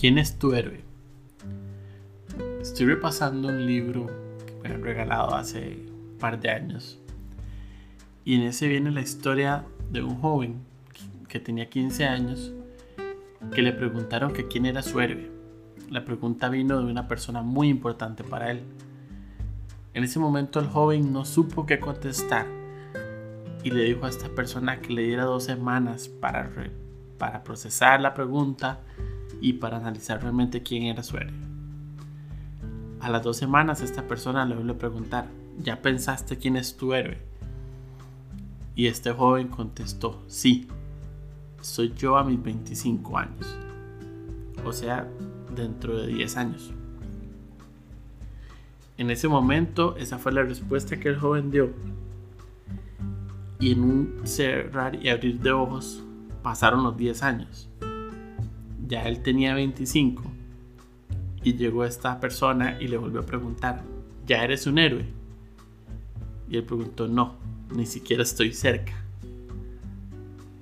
¿Quién es tu héroe? Estoy repasando un libro que me han regalado hace un par de años. Y en ese viene la historia de un joven que tenía 15 años que le preguntaron que quién era su héroe. La pregunta vino de una persona muy importante para él. En ese momento el joven no supo qué contestar y le dijo a esta persona que le diera dos semanas para, para procesar la pregunta y para analizar realmente quién era su héroe. A las dos semanas esta persona le vuelve a preguntar, ¿ya pensaste quién es tu héroe? Y este joven contestó, sí, soy yo a mis 25 años. O sea, dentro de 10 años. En ese momento, esa fue la respuesta que el joven dio. Y en un cerrar y abrir de ojos, pasaron los 10 años ya él tenía 25 y llegó esta persona y le volvió a preguntar, ¿ya eres un héroe? Y él preguntó, no, ni siquiera estoy cerca.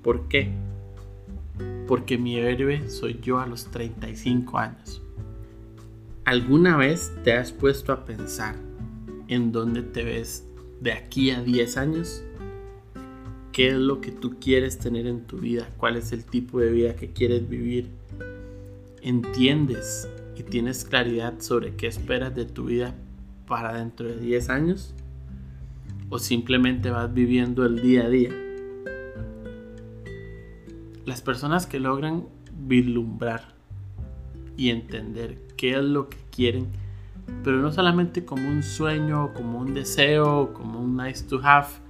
¿Por qué? Porque mi héroe soy yo a los 35 años. ¿Alguna vez te has puesto a pensar en dónde te ves de aquí a 10 años? ¿Qué es lo que tú quieres tener en tu vida? ¿Cuál es el tipo de vida que quieres vivir? entiendes y tienes claridad sobre qué esperas de tu vida para dentro de 10 años? ¿O simplemente vas viviendo el día a día? Las personas que logran vislumbrar y entender qué es lo que quieren, pero no solamente como un sueño, como un deseo, como un nice to have,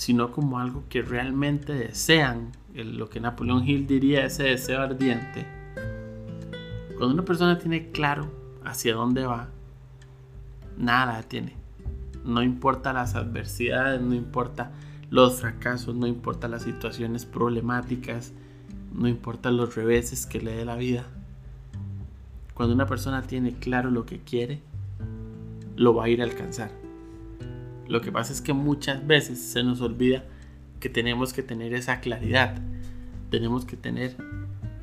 sino como algo que realmente desean, lo que Napoleón Hill diría ese deseo ardiente cuando una persona tiene claro hacia dónde va, nada la tiene. No importa las adversidades, no importa los fracasos, no importa las situaciones problemáticas, no importa los reveses que le dé la vida. Cuando una persona tiene claro lo que quiere, lo va a ir a alcanzar. Lo que pasa es que muchas veces se nos olvida que tenemos que tener esa claridad. Tenemos que tener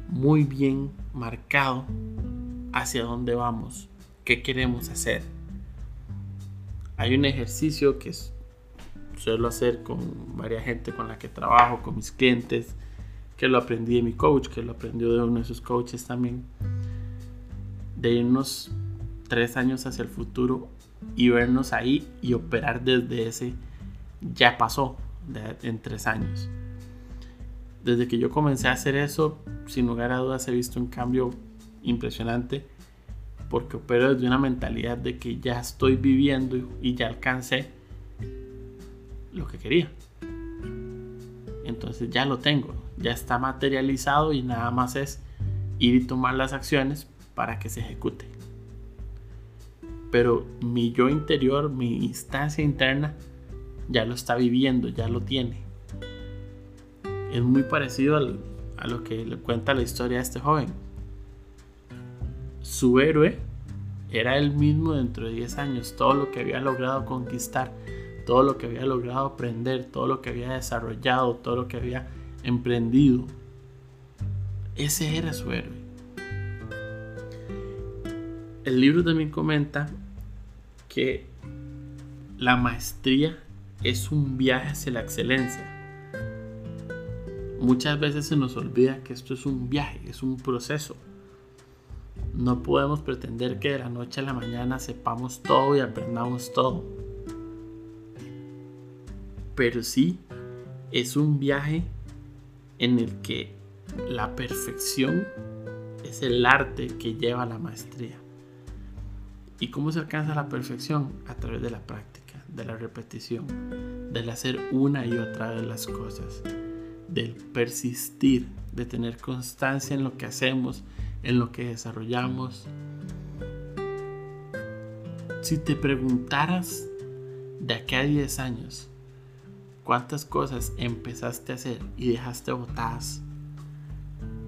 muy bien marcado hacia dónde vamos, qué queremos hacer. Hay un ejercicio que suelo hacer con varias gente con la que trabajo, con mis clientes, que lo aprendí de mi coach, que lo aprendió de uno de sus coaches también, de irnos tres años hacia el futuro y vernos ahí y operar desde ese ya pasó en tres años desde que yo comencé a hacer eso, sin lugar a dudas he visto un cambio impresionante porque opero desde una mentalidad de que ya estoy viviendo y ya alcancé lo que quería. Entonces ya lo tengo, ya está materializado y nada más es ir y tomar las acciones para que se ejecute. Pero mi yo interior, mi instancia interna, ya lo está viviendo, ya lo tiene es muy parecido a lo que le cuenta la historia de este joven. Su héroe era el mismo dentro de 10 años, todo lo que había logrado conquistar, todo lo que había logrado aprender, todo lo que había desarrollado, todo lo que había emprendido. Ese era su héroe. El libro también comenta que la maestría es un viaje hacia la excelencia Muchas veces se nos olvida que esto es un viaje, es un proceso. No podemos pretender que de la noche a la mañana sepamos todo y aprendamos todo. Pero sí es un viaje en el que la perfección es el arte que lleva a la maestría. ¿Y cómo se alcanza la perfección? A través de la práctica, de la repetición, del hacer una y otra vez las cosas, del persistir, de tener constancia en lo que hacemos, en lo que desarrollamos. Si te preguntaras de aquí a 10 años, ¿cuántas cosas empezaste a hacer y dejaste botadas?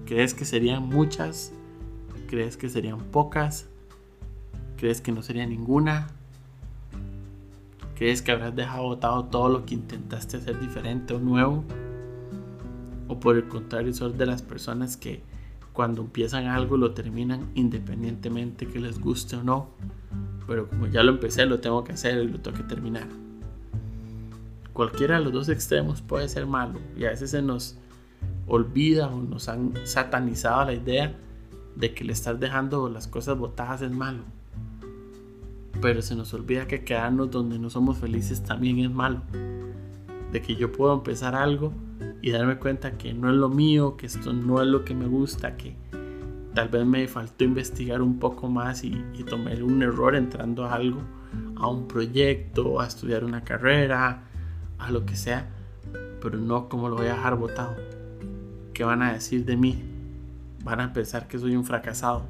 ¿Crees que serían muchas? ¿Crees que serían pocas? ¿Crees que no sería ninguna? ¿Crees que habrás dejado botado todo lo que intentaste hacer diferente o nuevo? ¿O por el contrario, sos de las personas que cuando empiezan algo lo terminan independientemente que les guste o no? Pero como ya lo empecé, lo tengo que hacer y lo tengo que terminar. Cualquiera de los dos extremos puede ser malo y a veces se nos olvida o nos han satanizado la idea de que le estás dejando las cosas botadas es malo. Pero se nos olvida que quedarnos donde no somos felices también es malo. De que yo puedo empezar algo y darme cuenta que no es lo mío, que esto no es lo que me gusta, que tal vez me faltó investigar un poco más y, y tomé un error entrando a algo, a un proyecto, a estudiar una carrera, a lo que sea, pero no como lo voy a dejar botado. ¿Qué van a decir de mí? Van a pensar que soy un fracasado.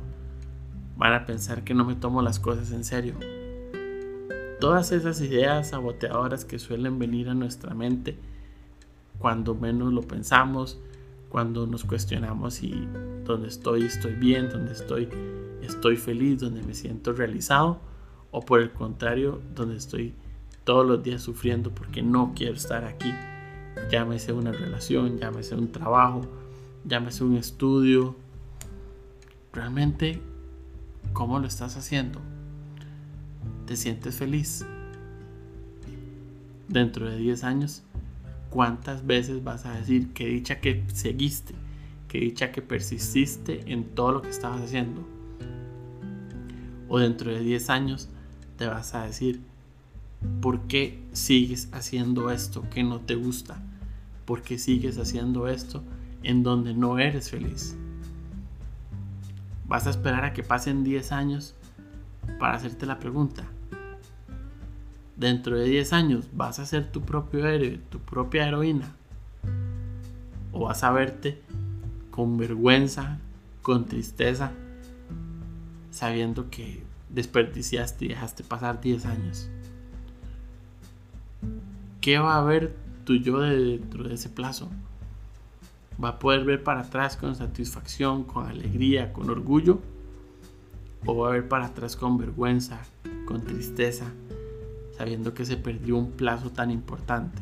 Van a pensar que no me tomo las cosas en serio. Todas esas ideas saboteadoras que suelen venir a nuestra mente cuando menos lo pensamos, cuando nos cuestionamos si donde estoy estoy bien, donde estoy estoy feliz, donde me siento realizado, o por el contrario, donde estoy todos los días sufriendo porque no quiero estar aquí. Llámese una relación, llámese un trabajo, llámese un estudio. Realmente, ¿cómo lo estás haciendo? ¿Te sientes feliz? Dentro de 10 años, ¿cuántas veces vas a decir que dicha que seguiste, que dicha que persististe en todo lo que estabas haciendo? O dentro de 10 años te vas a decir, ¿por qué sigues haciendo esto que no te gusta? ¿Por qué sigues haciendo esto en donde no eres feliz? Vas a esperar a que pasen 10 años para hacerte la pregunta. Dentro de 10 años vas a ser tu propio héroe, tu propia heroína. O vas a verte con vergüenza, con tristeza, sabiendo que desperdiciaste y dejaste pasar 10 años. ¿Qué va a ver tu yo dentro de ese plazo? ¿Va a poder ver para atrás con satisfacción, con alegría, con orgullo? ¿O va a ver para atrás con vergüenza, con tristeza, sabiendo que se perdió un plazo tan importante?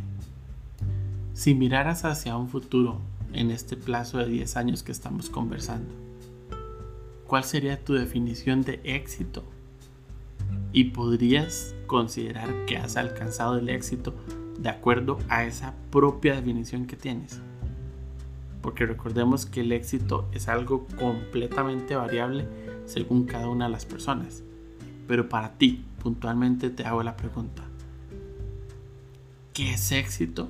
Si miraras hacia un futuro en este plazo de 10 años que estamos conversando, ¿cuál sería tu definición de éxito? ¿Y podrías considerar que has alcanzado el éxito de acuerdo a esa propia definición que tienes. Porque recordemos que el éxito es algo completamente variable según cada una de las personas. Pero para ti, puntualmente te hago la pregunta. ¿Qué es éxito?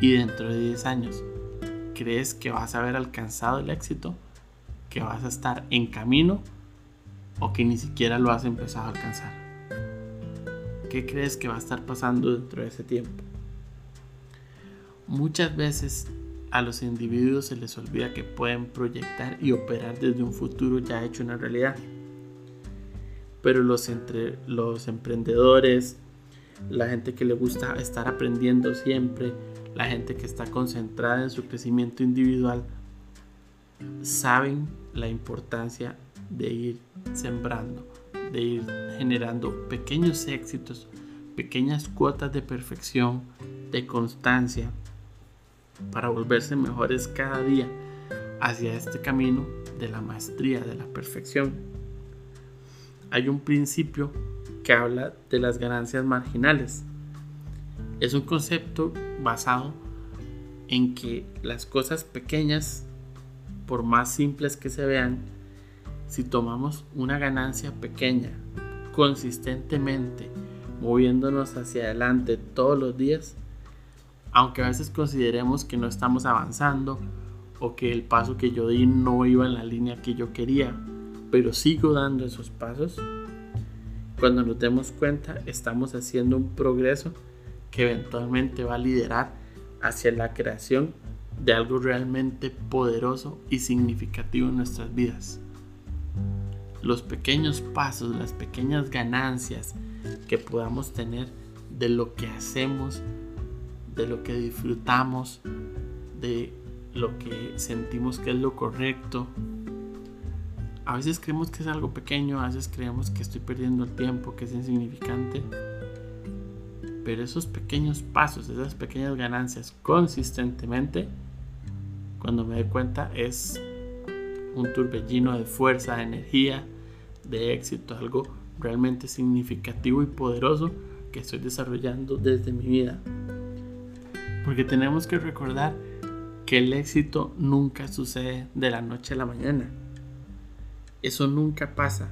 Y dentro de 10 años, ¿crees que vas a haber alcanzado el éxito? ¿Que vas a estar en camino? ¿O que ni siquiera lo has empezado a alcanzar? ¿Qué crees que va a estar pasando dentro de ese tiempo? Muchas veces a los individuos se les olvida que pueden proyectar y operar desde un futuro ya hecho una realidad. Pero los, entre, los emprendedores, la gente que le gusta estar aprendiendo siempre, la gente que está concentrada en su crecimiento individual, saben la importancia de ir sembrando de ir generando pequeños éxitos, pequeñas cuotas de perfección, de constancia, para volverse mejores cada día hacia este camino de la maestría, de la perfección. Hay un principio que habla de las ganancias marginales. Es un concepto basado en que las cosas pequeñas, por más simples que se vean, si tomamos una ganancia pequeña consistentemente, moviéndonos hacia adelante todos los días, aunque a veces consideremos que no estamos avanzando o que el paso que yo di no iba en la línea que yo quería, pero sigo dando esos pasos, Cuando nos demos cuenta, estamos haciendo un progreso que eventualmente va a liderar hacia la creación de algo realmente poderoso y significativo en nuestras vidas. Los pequeños pasos, las pequeñas ganancias que podamos tener de lo que hacemos, de lo que disfrutamos, de lo que sentimos que es lo correcto. A veces creemos que es algo pequeño, a veces creemos que estoy perdiendo el tiempo, que es insignificante. Pero esos pequeños pasos, esas pequeñas ganancias consistentemente, cuando me doy cuenta es un turbellino de fuerza, de energía, de éxito, algo realmente significativo y poderoso que estoy desarrollando desde mi vida. Porque tenemos que recordar que el éxito nunca sucede de la noche a la mañana. Eso nunca pasa.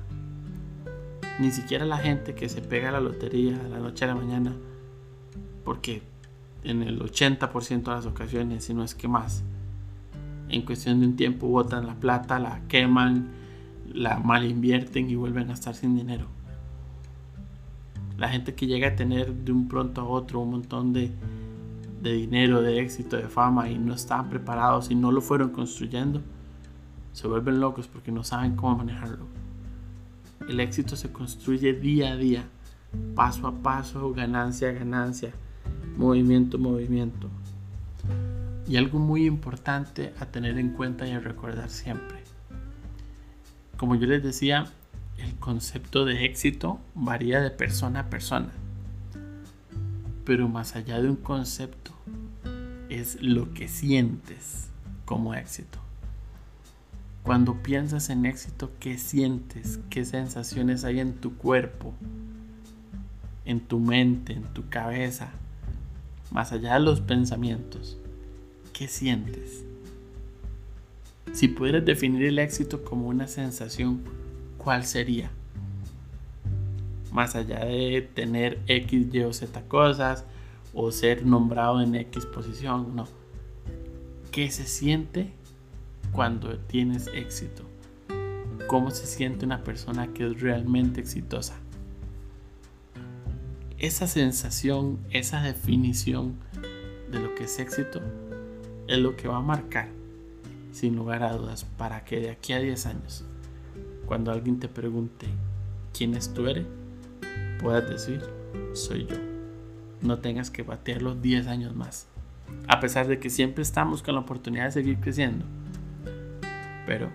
Ni siquiera la gente que se pega a la lotería de la noche a la mañana, porque en el 80% de las ocasiones, si no es que más, en cuestión de un tiempo botan la plata, la queman, la mal invierten y vuelven a estar sin dinero. La gente que llega a tener de un pronto a otro un montón de, de dinero, de éxito, de fama y no están preparados y no lo fueron construyendo, se vuelven locos porque no saben cómo manejarlo. El éxito se construye día a día, paso a paso, ganancia a ganancia, movimiento a movimiento. Y algo muy importante a tener en cuenta y a recordar siempre. Como yo les decía, el concepto de éxito varía de persona a persona. Pero más allá de un concepto, es lo que sientes como éxito. Cuando piensas en éxito, ¿qué sientes? ¿Qué sensaciones hay en tu cuerpo? En tu mente, en tu cabeza. Más allá de los pensamientos. ¿Qué sientes? Si pudieras definir el éxito como una sensación, ¿cuál sería? Más allá de tener X, Y o Z cosas o ser nombrado en X posición, no. ¿Qué se siente cuando tienes éxito? ¿Cómo se siente una persona que es realmente exitosa? Esa sensación, esa definición de lo que es éxito es lo que va a marcar, sin lugar a dudas, para que de aquí a 10 años, cuando alguien te pregunte quién es tú eres, puedas decir, soy yo. No tengas que batear los 10 años más. A pesar de que siempre estamos con la oportunidad de seguir creciendo. Pero,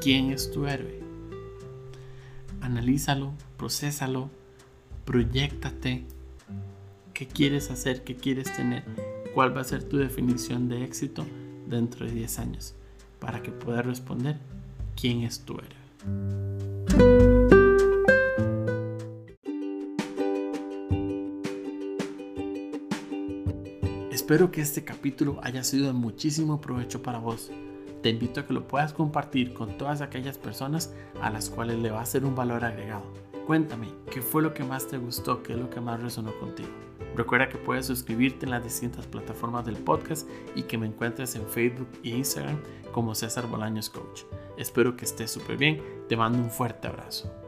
¿quién es tu héroe? Analízalo, procésalo, proyectate. ¿Qué quieres hacer? ¿Qué quieres tener? cuál va a ser tu definición de éxito dentro de 10 años para que puedas responder quién es tu héroe. Espero que este capítulo haya sido de muchísimo provecho para vos. Te invito a que lo puedas compartir con todas aquellas personas a las cuales le va a ser un valor agregado. Cuéntame, ¿qué fue lo que más te gustó? ¿Qué es lo que más resonó contigo? Recuerda que puedes suscribirte en las distintas plataformas del podcast y que me encuentres en Facebook e Instagram como César Bolaños Coach. Espero que estés súper bien. Te mando un fuerte abrazo.